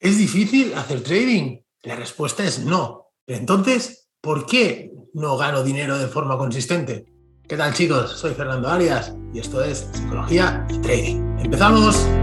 ¿Es difícil hacer trading? La respuesta es no. Entonces, ¿por qué no gano dinero de forma consistente? ¿Qué tal chicos? Soy Fernando Arias y esto es Psicología y Trading. ¡Empezamos!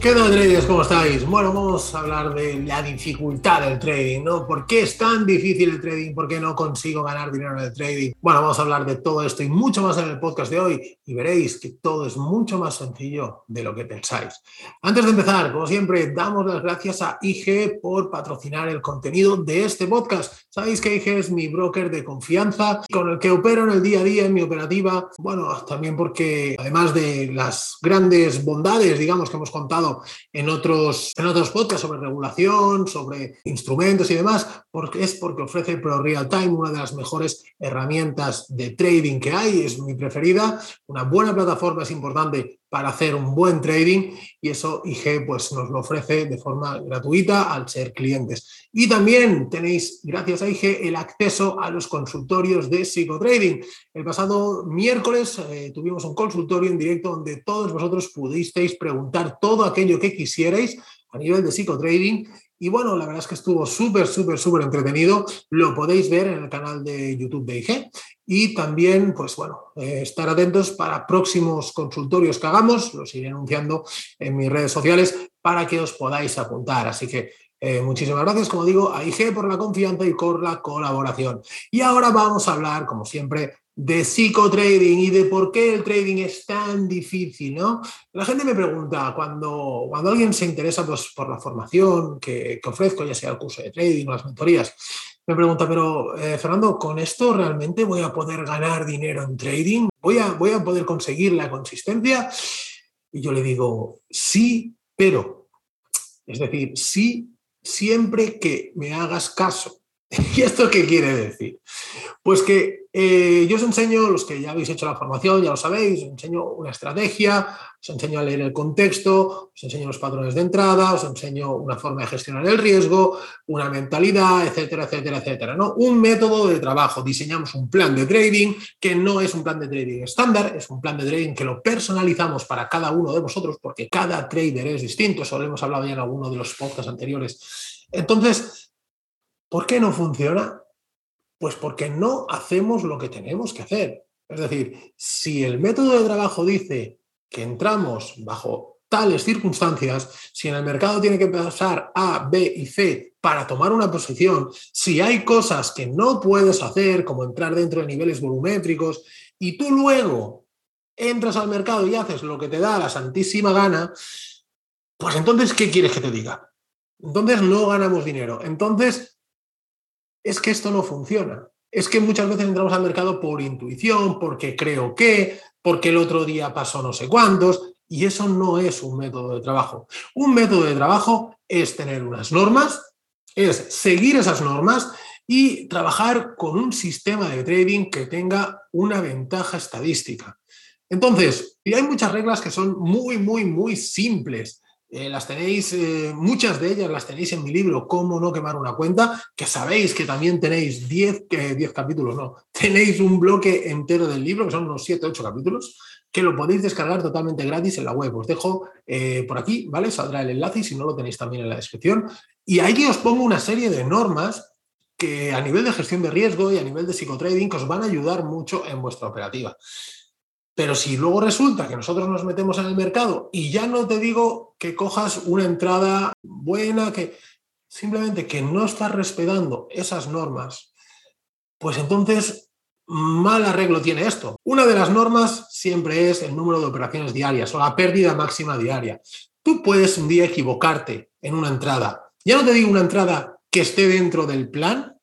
¿Qué tal traders? ¿Cómo estáis? Bueno, vamos a hablar de la dificultad del trading, ¿no? ¿Por qué es tan difícil el trading? ¿Por qué no consigo ganar dinero en el trading? Bueno, vamos a hablar de todo esto y mucho más en el podcast de hoy y veréis que todo es mucho más sencillo de lo que pensáis. Antes de empezar, como siempre, damos las gracias a IG por patrocinar el contenido de este podcast. Sabéis que IG es mi broker de confianza con el que opero en el día a día en mi operativa. Bueno, también porque además de las grandes bondades, digamos, que hemos contado en otros, en otros podcasts sobre regulación, sobre instrumentos y demás, porque es porque ofrece Pro Real Time, una de las mejores herramientas de trading que hay, es mi preferida, una buena plataforma es importante para hacer un buen trading y eso IG pues, nos lo ofrece de forma gratuita al ser clientes. Y también tenéis, gracias a IG, el acceso a los consultorios de psicotrading. El pasado miércoles eh, tuvimos un consultorio en directo donde todos vosotros pudisteis preguntar todo aquello que quisierais a nivel de psicotrading y bueno, la verdad es que estuvo súper, súper, súper entretenido. Lo podéis ver en el canal de YouTube de IG. Y también, pues bueno, eh, estar atentos para próximos consultorios que hagamos. Los iré anunciando en mis redes sociales para que os podáis apuntar. Así que eh, muchísimas gracias, como digo, a IG por la confianza y por la colaboración. Y ahora vamos a hablar, como siempre, de psicotrading y de por qué el trading es tan difícil, ¿no? La gente me pregunta, cuando, cuando alguien se interesa pues, por la formación que, ofrezco, ya sea el curso de trading o las mentorías, me pregunta, pero eh, Fernando, ¿con esto realmente voy a poder ganar dinero en trading? ¿Voy a, ¿Voy a poder conseguir la consistencia? Y yo le digo, sí, pero. Es decir, sí, siempre que me hagas caso. ¿Y esto qué quiere decir? Pues que eh, yo os enseño, los que ya habéis hecho la formación, ya lo sabéis, os enseño una estrategia, os enseño a leer el contexto, os enseño los patrones de entrada, os enseño una forma de gestionar el riesgo, una mentalidad, etcétera, etcétera, etcétera. ¿no? Un método de trabajo. Diseñamos un plan de trading que no es un plan de trading estándar, es un plan de trading que lo personalizamos para cada uno de vosotros porque cada trader es distinto. Eso lo hemos hablado ya en alguno de los podcasts anteriores. Entonces, ¿Por qué no funciona? Pues porque no hacemos lo que tenemos que hacer. Es decir, si el método de trabajo dice que entramos bajo tales circunstancias, si en el mercado tiene que pasar A, B y C para tomar una posición, si hay cosas que no puedes hacer, como entrar dentro de niveles volumétricos, y tú luego entras al mercado y haces lo que te da la santísima gana, pues entonces, ¿qué quieres que te diga? Entonces no ganamos dinero. Entonces es que esto no funciona. Es que muchas veces entramos al mercado por intuición, porque creo que, porque el otro día pasó no sé cuántos, y eso no es un método de trabajo. Un método de trabajo es tener unas normas, es seguir esas normas y trabajar con un sistema de trading que tenga una ventaja estadística. Entonces, y hay muchas reglas que son muy, muy, muy simples. Eh, las tenéis, eh, muchas de ellas las tenéis en mi libro, Cómo no quemar una cuenta, que sabéis que también tenéis 10 capítulos, no, tenéis un bloque entero del libro, que son unos 7, 8 capítulos, que lo podéis descargar totalmente gratis en la web. Os dejo eh, por aquí, ¿vale? Saldrá el enlace y si no lo tenéis también en la descripción. Y ahí os pongo una serie de normas que a nivel de gestión de riesgo y a nivel de psicotrading os van a ayudar mucho en vuestra operativa. Pero si luego resulta que nosotros nos metemos en el mercado y ya no te digo que cojas una entrada buena, que simplemente que no estás respetando esas normas, pues entonces mal arreglo tiene esto. Una de las normas siempre es el número de operaciones diarias o la pérdida máxima diaria. Tú puedes un día equivocarte en una entrada. Ya no te digo una entrada que esté dentro del plan,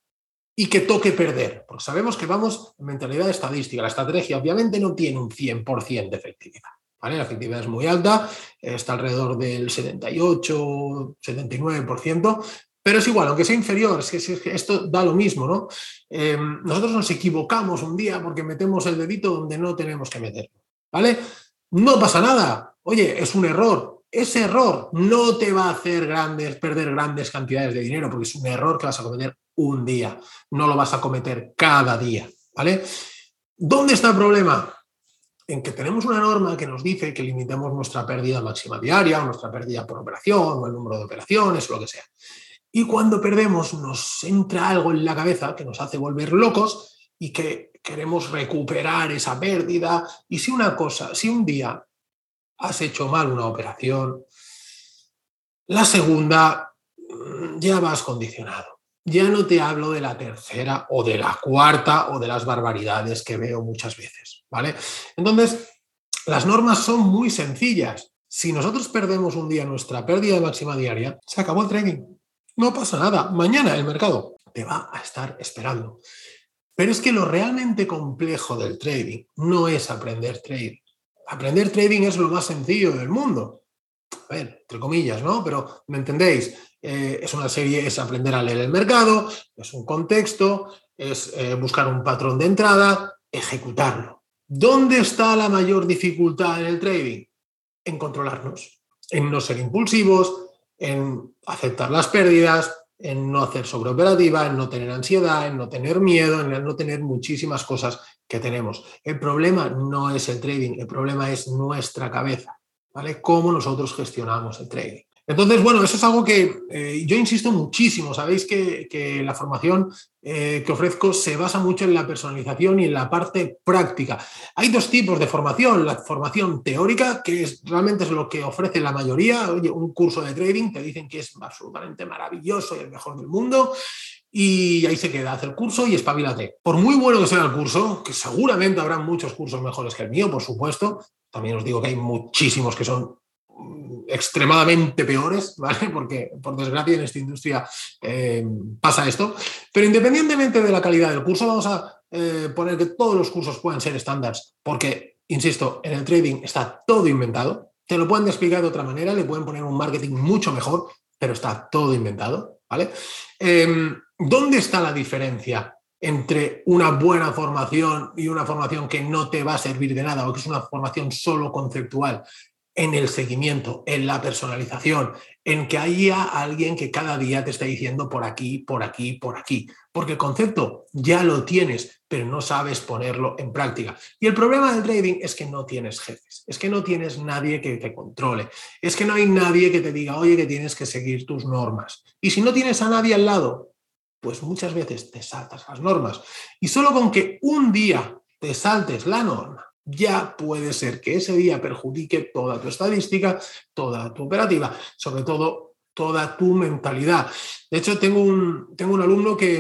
y que toque perder. Porque sabemos que vamos en mentalidad estadística. La estrategia obviamente no tiene un 100% de efectividad. ¿vale? La efectividad es muy alta, está alrededor del 78, 79%, pero es igual, aunque sea inferior, esto da lo mismo, ¿no? Em, nosotros nos equivocamos un día porque metemos el dedito donde no tenemos que meterlo, ¿vale? No pasa nada. Oye, es un error, ese error no te va a hacer grandes, perder grandes cantidades de dinero, porque es un error que vas a cometer un día, no lo vas a cometer cada día, ¿vale? ¿Dónde está el problema? En que tenemos una norma que nos dice que limitemos nuestra pérdida máxima diaria, o nuestra pérdida por operación, o el número de operaciones, o lo que sea. Y cuando perdemos nos entra algo en la cabeza que nos hace volver locos y que queremos recuperar esa pérdida. Y si una cosa, si un día has hecho mal una operación, la segunda mm, ya vas condicionado. Ya no te hablo de la tercera o de la cuarta o de las barbaridades que veo muchas veces, ¿vale? Entonces, las normas son muy sencillas. Si nosotros perdemos un día nuestra pérdida máxima diaria, se acabó el trading. No pasa nada. Mañana el mercado te va a estar esperando. Pero es que lo realmente complejo del trading no es aprender trading. Aprender trading es lo más sencillo del mundo. A ver, entre comillas, ¿no? Pero me entendéis, eh, es una serie, es aprender a leer el mercado, es un contexto, es eh, buscar un patrón de entrada, ejecutarlo. ¿Dónde está la mayor dificultad en el trading? En controlarnos, en no ser impulsivos, en aceptar las pérdidas, en no hacer sobreoperativa, en no tener ansiedad, en no tener miedo, en no tener muchísimas cosas que tenemos. El problema no es el trading, el problema es nuestra cabeza, ¿vale? Cómo nosotros gestionamos el trading. Entonces, bueno, eso es algo que eh, yo insisto muchísimo. Sabéis que, la formación eh, que ofrezco se basa mucho en la personalización y en la parte práctica. Hay dos tipos de formación. La formación teórica, que es, realmente es lo que ofrece la mayoría. Oye, un curso de trading, te dicen que es absolutamente maravilloso y el mejor del mundo. Y ahí se queda, hace el curso y espabilate. Por muy bueno que sea el curso, que seguramente habrá muchos cursos mejores que el mío, por supuesto, también os digo que hay muchísimos que son extremadamente peores, ¿vale? Porque por desgracia en esta industria eh, pasa esto. Pero independientemente de la calidad del curso, vamos a eh, poner que todos los cursos puedan ser estándares, porque, insisto, en el trading está todo inventado. Te lo pueden explicar de otra manera, le pueden poner un marketing mucho mejor, pero está todo inventado, ¿vale? Em, ¿Dónde está la diferencia entre una buena formación y una formación que no te va a servir de nada o que es una formación solo conceptual en el seguimiento, en la personalización, en que haya alguien que cada día te esté diciendo por aquí, por aquí, por aquí. Porque el concepto ya lo tienes, pero no sabes ponerlo en práctica. Y el problema del trading es que no tienes jefes, es que no tienes nadie que te controle, es que no hay nadie que te diga, oye, que tienes que seguir tus normas. Y si no tienes a nadie al lado, pues muchas veces te saltas las normas. Y solo con que un día te saltes la norma, ya puede ser que ese día perjudique toda tu estadística, toda tu operativa, sobre todo toda tu mentalidad. De hecho, tengo un, tengo un alumno que,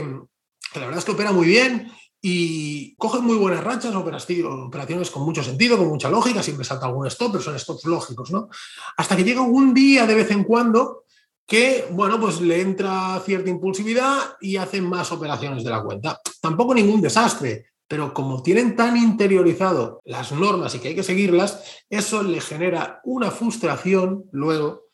la verdad es que opera muy bien y coge muy buenas rachas, operaciones con mucho sentido, con mucha lógica, siempre salta algún stop, pero son stops lógicos, ¿no? Hasta que llega un día de vez en cuando que, bueno, pues le entra cierta impulsividad y hace más operaciones de la cuenta. Tampoco ningún desastre, pero como tienen tan interiorizado las normas y que hay que seguirlas, eso le genera una frustración luego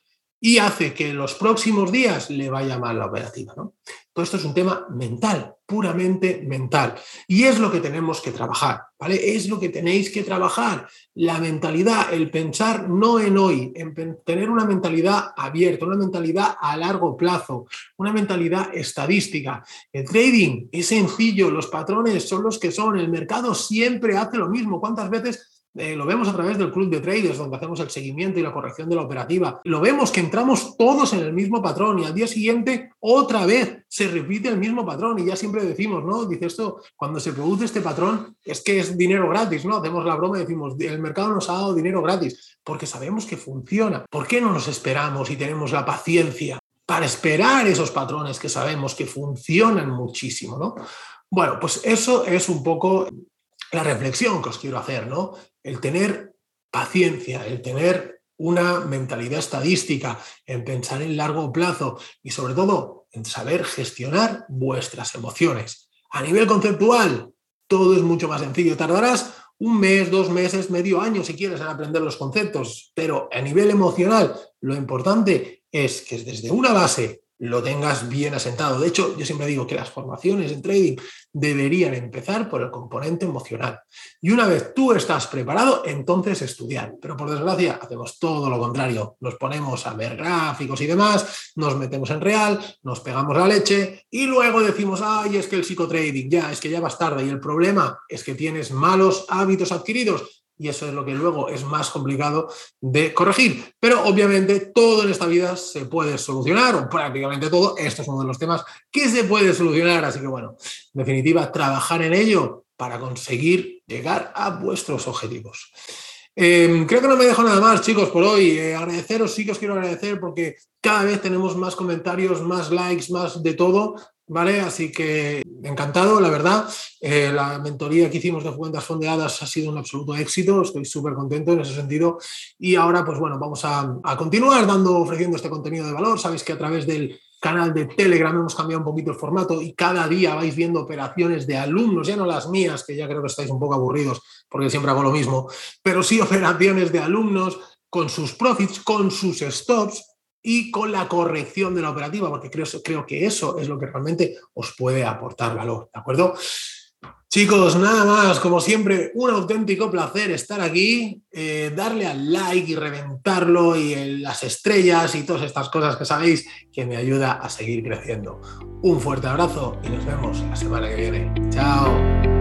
y hace que en los próximos días le vaya mal la operativa. ¿no? Todo esto es un tema mental, puramente mental. Y es lo que tenemos que trabajar, ¿vale? Es lo que tenéis que trabajar. La mentalidad, el pensar no en hoy, en tener una mentalidad abierta, una mentalidad a largo plazo, una mentalidad estadística. El trading es sencillo, los patrones son los que son, el mercado siempre hace lo mismo. ¿Cuántas veces eh, lo vemos a través del club de traders, donde hacemos el seguimiento y la corrección de la operativa. Lo vemos que entramos todos en el mismo patrón y al día siguiente otra vez se repite el mismo patrón y ya siempre decimos, ¿no? Dice esto, cuando se produce este patrón es que es dinero gratis, ¿no? Hacemos la broma y decimos, el mercado nos ha dado dinero gratis porque sabemos que funciona. ¿Por qué no nos esperamos y tenemos la paciencia para esperar esos patrones que sabemos que funcionan muchísimo, ¿no? Bueno, pues eso es un poco la reflexión que os quiero hacer, ¿no? El tener paciencia, el tener una mentalidad estadística, en pensar en largo plazo y sobre todo en saber gestionar vuestras emociones. A nivel conceptual, todo es mucho más sencillo. Tardarás un mes, dos meses, medio año si quieres en aprender los conceptos, pero a nivel emocional lo importante es que desde una base lo tengas bien asentado. De hecho, yo siempre digo que las formaciones en trading deberían empezar por el componente emocional. Y una vez tú estás preparado, entonces estudiar. Pero por desgracia, hacemos todo lo contrario. Nos ponemos a ver gráficos y demás, nos metemos en real, nos pegamos la leche y luego decimos, ay, es que el psicotrading, ya, es que ya vas tarde. Y el problema es que tienes malos hábitos adquiridos y eso es lo que luego es más complicado de corregir. Pero obviamente todo en esta vida se puede solucionar, o prácticamente todo. Esto es uno de los temas que se puede solucionar. Así que bueno, en definitiva, trabajar en ello para conseguir llegar a vuestros objetivos. Em, creo que no me dejo nada más, chicos, por hoy. Eh, agradeceros, sí que os quiero agradecer porque cada vez tenemos más comentarios, más likes, más de todo. ¿Vale? Así que encantado, la verdad. Eh, la mentoría que hicimos de cuentas fondeadas ha sido un absoluto éxito, estoy súper contento en ese sentido. Y ahora, pues bueno, vamos a, continuar dando, ofreciendo este contenido de valor. Sabéis que a través del canal de Telegram hemos cambiado un poquito el formato y cada día vais viendo operaciones de alumnos, ya no las mías, que ya creo que estáis un poco aburridos porque siempre hago lo mismo, pero sí operaciones de alumnos con sus profits, con sus stops, y con la corrección de la operativa, porque creo, creo que eso es lo que realmente os puede aportar valor, ¿de acuerdo? Chicos, nada más, como siempre, un auténtico placer estar aquí, eh, darle al like y reventarlo y las estrellas y todas estas cosas que sabéis que me ayuda a seguir creciendo. Un fuerte abrazo y nos vemos la semana que viene. Chao.